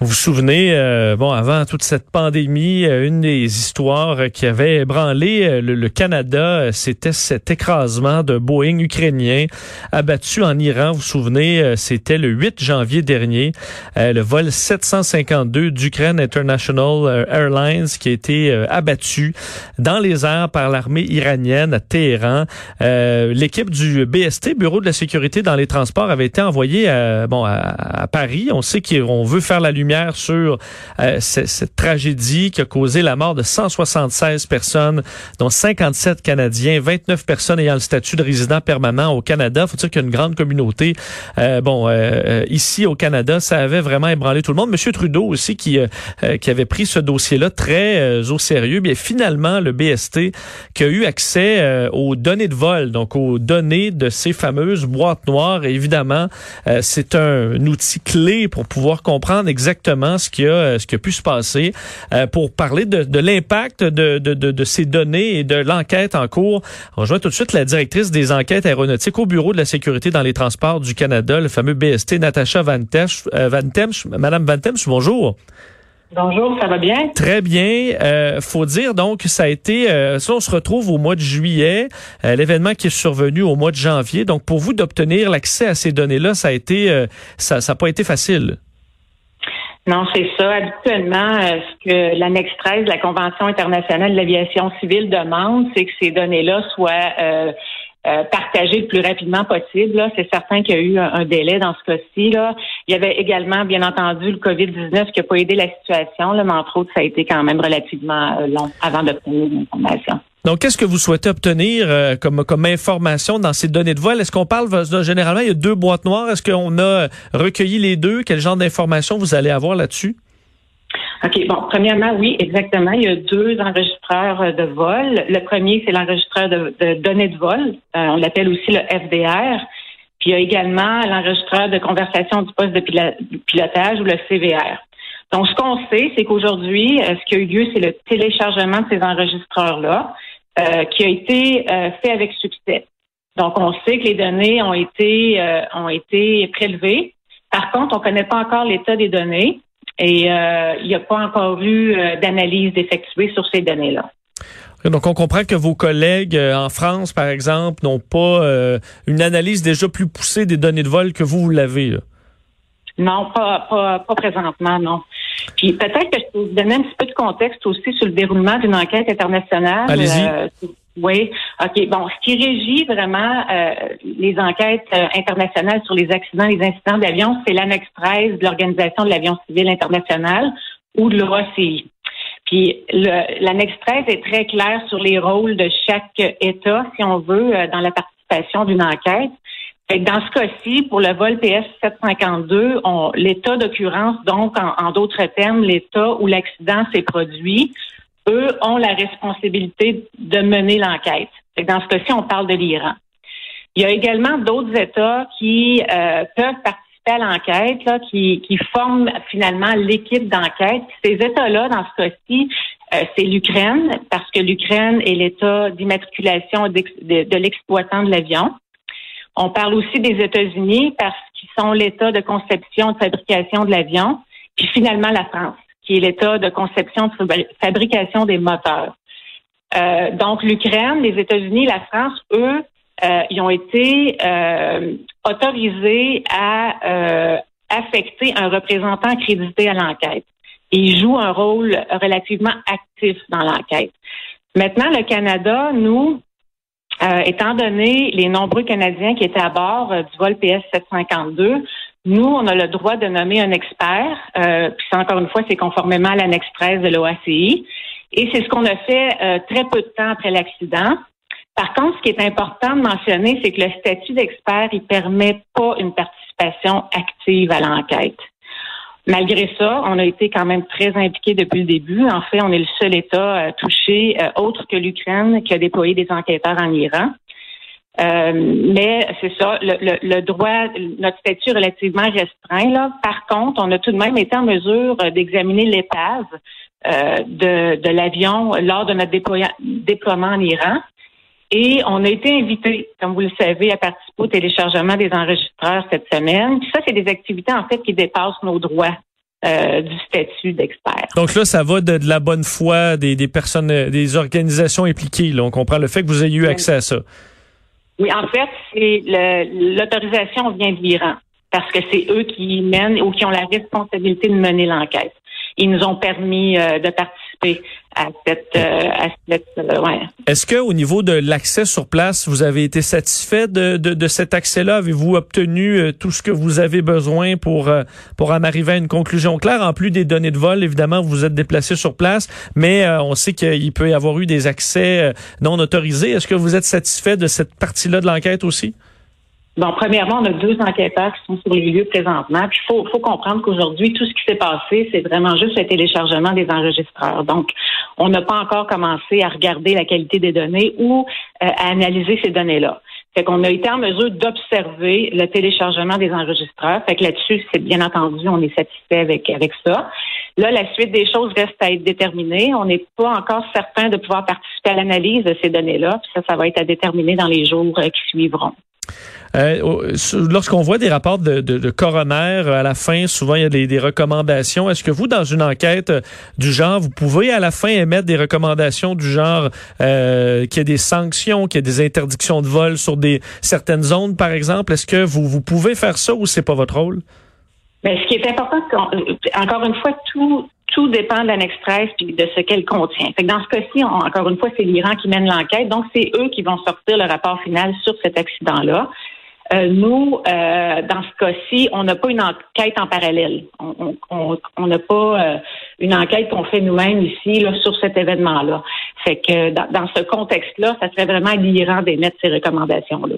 Vous vous souvenez, euh, bon, avant toute cette pandémie, euh, une des histoires qui avait ébranlé euh, le, Canada, c'était cet écrasement d'un Boeing ukrainien abattu en Iran. Vous vous souvenez, c'était le 8 janvier dernier, le vol 752 d'Ukraine International Airlines qui a été abattu dans les airs par l'armée iranienne à Téhéran. L'équipe du BST, Bureau de la sécurité dans les transports, avait été envoyée à, bon, à, à Paris. On sait qu'on veut faire la lumière sur euh, cette, tragédie qui a causé la mort de 176 personnes, dont 57 Canadiens, 29 personnes ayant le statut de résident permanent au Canada. Faut dire qu'il y a une grande communauté. Euh, bon, euh, ici au Canada, ça avait vraiment ébranlé tout le monde. Monsieur Trudeau aussi qui qui avait pris ce dossier-là très au sérieux. Bien finalement, le BST qui a eu accès aux données de vol, donc aux données de ces fameuses boîtes noires. Et évidemment, c'est un outil clé pour pouvoir comprendre exactement exactement ce qui a, ce qui a pu se passer euh, pour parler de, de l'impact de, de, de, de, ces données et de l'enquête en cours. On rejoint tout de suite la directrice des enquêtes aéronautiques au Bureau de la sécurité dans les transports du Canada, le fameux BST, Natacha Van, euh, Van Temsch. Madame Van Temsch, bonjour. Bonjour, ça va bien? Très bien. Euh, faut dire donc que ça a été, euh, ça on se retrouve au mois de juillet, euh, l'événement qui est survenu au mois de janvier. Donc pour vous d'obtenir l'accès à ces données-là, ça a été, euh, ça, ça n'a pas été facile. Non, c'est ça. Habituellement, euh, ce que l'annexe 13 de la Convention internationale de l'aviation civile demande, c'est que ces données-là soient euh, euh, partagées le plus rapidement possible. C'est certain qu'il y a eu un, délai dans ce cas-ci. Là. Il y avait également, bien entendu, le COVID-19 qui n'a pas aidé la situation, là, mais entre autres, ça a été quand même relativement long avant d'obtenir l'information. Donc, qu'est-ce que vous souhaitez obtenir euh, comme, information dans ces données de vol? Est-ce qu'on parle, généralement, il y a deux boîtes noires. Est-ce qu'on a recueilli les deux? Quel genre d'informations vous allez avoir là-dessus? OK. Bon, premièrement, oui, exactement. Il y a deux enregistreurs euh, de vol. Le premier, c'est l'enregistreur de, données de vol. Euh, on l'appelle aussi le FDR. Puis il y a également l'enregistreur de conversation du poste de pilotage ou le CVR. Donc, ce qu'on sait, c'est qu'aujourd'hui, ce qui a eu lieu, c'est le téléchargement de ces enregistreurs-là. Euh, qui a été euh, fait avec succès. Donc, on sait que les données ont été euh, ont été prélevées. Par contre, on ne connaît pas encore l'état des données et il n'y a pas encore eu d'analyse effectuée sur ces données-là. Donc, on comprend que vos collègues en France, par exemple, n'ont pas une analyse déjà plus poussée des données de vol que vous, vous l'avez. Non, pas, pas, pas présentement, non. Puis peut-être que je peux vous donner un petit peu de contexte aussi sur le déroulement d'une enquête internationale. Allez-y. Euh, oui, OK. Bon, ce qui régit vraiment euh, les enquêtes euh, internationales sur les accidents, les incidents d'avion, c'est l'annexe 13 de l'Organisation de l'avion civil international ou de l'OACI. Puis l'annexe 13 est très claire sur les rôles de chaque État, si on veut, dans la participation d'une enquête dans ce cas-ci, pour le vol PS 752, l'état d'occurrence, donc en, d'autres termes, l'état où l'accident s'est produit, eux ont la responsabilité de mener l'enquête. Dans ce cas-ci, on parle de l'Iran. Il y a également d'autres États qui euh, peuvent participer à l'enquête, qui, qui forment finalement l'équipe d'enquête. Ces États-là, dans ce cas-ci, euh, c'est l'Ukraine, parce que l'Ukraine est l'État d'immatriculation de, de l'exploitant de l'avion. On parle aussi des États-Unis parce qu'ils sont l'État de conception de fabrication de l'avion. Puis finalement, la France, qui est l'État de conception de fabrication des moteurs. Euh, donc, l'Ukraine, les États-Unis, la France, eux, euh, ils ont été euh, autorisés à affecter un représentant accrédité à l'enquête. ils jouent un rôle relativement actif dans l'enquête. Maintenant, le Canada, nous, euh, étant donné les nombreux Canadiens qui étaient à bord euh, du vol PS 752, nous, on a le droit de nommer un expert. Euh, puis encore une fois, c'est conformément à l'annexe 13 de l'OACI. Et c'est ce qu'on a fait euh, très peu de temps après l'accident. Par contre, ce qui est important de mentionner, c'est que le statut d'expert, il permet pas une participation active à l'enquête. Malgré ça, on a été quand même très impliqués depuis le début. En fait, on est le seul État euh, touché, euh, autre que l'Ukraine, qui a déployé des enquêteurs en Iran. Euh, mais c'est ça, le, droit, notre statut relativement restreint. Là. Par contre, on a tout de même été en mesure d'examiner l'épave de, l'avion lors de notre déploiement en Iran. Et on a été invité, comme vous le savez, à participer au téléchargement des enregistreurs cette semaine. Puis ça, c'est des activités en fait qui dépassent nos droits. Euh, du statut d'expert. Donc là, ça va de, la bonne foi des, des, personnes, des organisations impliquées. Là. On comprend le fait que vous ayez eu accès à ça. Oui, en fait, c'est l'autorisation vient de l'Iran parce que c'est eux qui mènent ou qui ont la responsabilité de mener l'enquête. Ils nous ont permis euh, de participer euh, euh. Est-ce que au niveau de l'accès sur place, vous avez été satisfait de, de, de cet accès-là? Avez-vous obtenu euh, tout ce que vous avez besoin pour pour en arriver à une conclusion claire? En plus des données de vol, évidemment, vous êtes déplacé sur place, mais on sait qu'il peut y avoir eu des accès non autorisés. Est-ce que vous êtes satisfait de cette partie-là de l'enquête aussi? Bon, premièrement, on a deux enquêteurs qui sont sur les lieux présentement. Puis il faut, comprendre qu'aujourd'hui, tout ce qui s'est passé, c'est vraiment juste le téléchargement des enregistreurs. Donc, on n'a pas encore commencé à regarder la qualité des données ou euh, à analyser ces données-là. Fait qu'on a été en mesure d'observer le téléchargement des enregistreurs. Fait que là-dessus, c'est bien entendu, on est satisfait avec, avec ça. Là, la suite des choses reste à être déterminée. On n'est pas encore certain de pouvoir participer à l'analyse de ces données-là. Puis ça, ça va être à déterminer dans les jours euh, qui suivront. Euh, lorsqu'on voit des rapports de, de, coroner, à la fin, souvent il y a des, recommandations. Est-ce que vous, dans une enquête euh, du genre, vous pouvez à la fin émettre des recommandations du genre euh, qu'il y ait des sanctions, qu'il y ait des interdictions de vol sur des certaines zones, par exemple? Est-ce que vous, vous pouvez faire ça ou c'est pas votre rôle? Mais ce qui est important, encore une fois, tout, tout dépend de l'annexe 13 puis de ce qu'elle contient. Fait dans ce cas-ci, encore une fois, c'est l'Iran qui mène l'enquête, donc c'est eux qui vont sortir le rapport final sur cet accident-là. Euh, nous, euh, dans ce cas-ci, on n'a pas une enquête en parallèle. On n'a pas euh, une enquête qu'on fait nous-mêmes ici là, sur cet événement-là. Fait que dans, ce contexte-là, ça serait vraiment l'Iran d'émettre ces recommandations-là.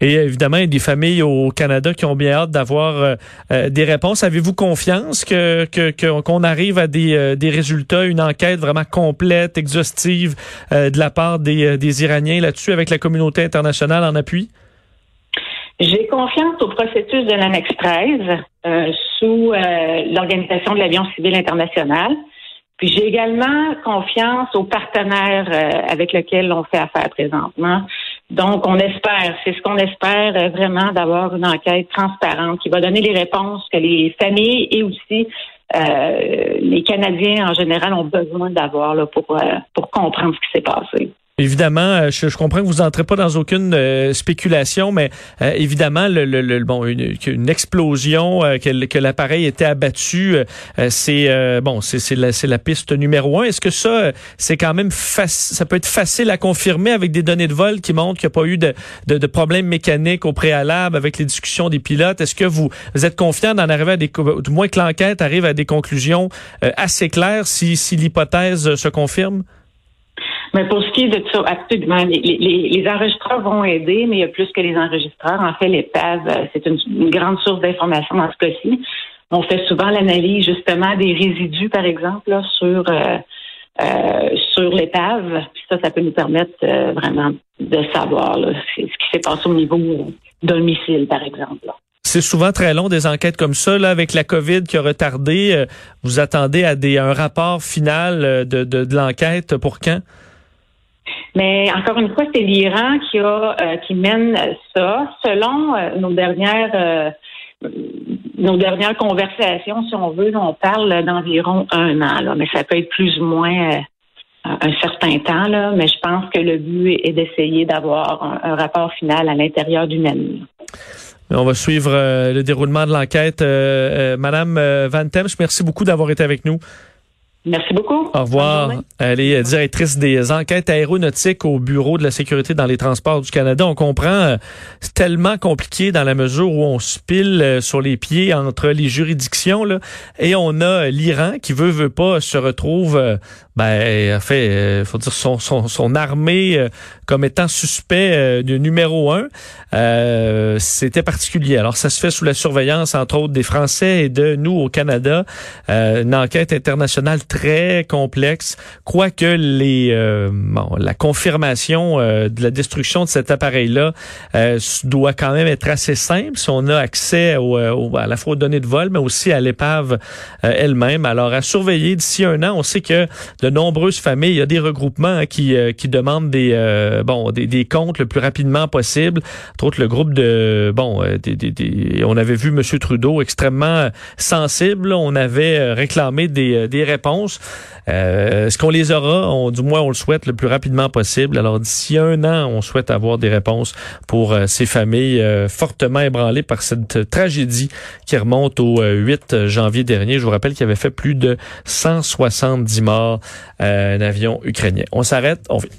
Et évidemment, il y a des familles au Canada qui ont bien hâte d'avoir des réponses. Avez-vous confiance que qu'on arrive à des, des résultats, une enquête vraiment complète, exhaustive de la part des, des Iraniens là-dessus avec la communauté internationale en appui? J'ai confiance au processus de l'annexe 13 euh, sous euh, l'Organisation de l'avion civil international. Puis j'ai également confiance aux partenaires euh, avec lesquels on fait affaire présentement. Donc, on espère, c'est ce qu'on espère vraiment d'avoir une enquête transparente qui va donner les réponses que les familles et aussi les Canadiens en général ont besoin d'avoir pour, pour comprendre ce qui s'est passé. Évidemment, euh, je, comprends que vous n'entrez pas dans aucune euh, spéculation, mais euh, évidemment, le, le, bon, une, une explosion, que, que l'appareil était abattu, c'est bon, c'est la, la piste numéro un. Est-ce que ça, c'est quand même ça peut être facile à confirmer avec des données de vol qui montrent qu'il n'y a pas eu de, de, de problèmes mécaniques au préalable avec les discussions des pilotes? Est-ce que vous, vous êtes confiant d'en arriver à des, du moins que l'enquête arrive à des conclusions assez claires si, si l'hypothèse se confirme? Pour ce qui est de ça, absolument, les, enregistreurs vont aider, mais il y a plus que les enregistreurs. En fait, l'épave, euh, c'est une, grande source d'information dans ce cas-ci. On fait souvent l'analyse justement des résidus, par exemple, sur euh, euh, sur l'épave. Puis ça, ça peut nous permettre euh, vraiment de savoir ce qui s'est passé au niveau d'un missile, par exemple. C'est souvent très long des enquêtes comme ça, là, avec la COVID qui a retardé. vous attendez à un rapport final de, de l'enquête pour quand? Mais encore une fois, c'est l'Iran qui a euh, qui mène ça. Selon euh, nos dernières euh, nos dernières conversations, si on veut, on parle d'environ un an, mais ça peut être plus ou moins un certain temps, mais je pense que le but est d'essayer d'avoir un, rapport final à l'intérieur d'une année. On va suivre le déroulement de l'enquête. Madame Van Temsch, merci beaucoup d'avoir été avec nous. Merci beaucoup. Au revoir. Elle est directrice des enquêtes aéronautiques au Bureau de la sécurité dans les transports du Canada. On comprend, euh, c'est tellement compliqué dans la mesure où on se pile euh, sur les pieds entre les juridictions là, et on a l'Iran qui veut veut pas se retrouve euh, ben fait faut dire son son, son armée comme étant suspect de numéro un. C'était particulier. Alors ça se fait sous la surveillance entre autres des Français et de nous au Canada. une enquête internationale très complexe, quoique les euh, bon, la confirmation euh, de la destruction de cet appareil-là euh, doit quand même être assez simple si on a accès au, à la fois aux données de vol, mais aussi à l'épave elle-même. Alors, à surveiller d'ici un an, on sait que de nombreuses familles. Il y a des regroupements hein, qui, qui demandent des, bon, des, des, comptes le plus rapidement possible. Entre autres, le groupe de, bon, des, des, on avait vu M. Trudeau extrêmement sensible. On avait réclamé des, des réponses. Est-ce qu'on les aura? On, du moins, on le souhaite le plus rapidement possible. Alors, d'ici un an, on souhaite avoir des réponses pour ces familles fortement ébranlées par cette tragédie qui remonte au 8 janvier dernier. Je vous rappelle qu'il avait fait plus de 170 morts, euh, un avion ukrainien. On s'arrête, on vit.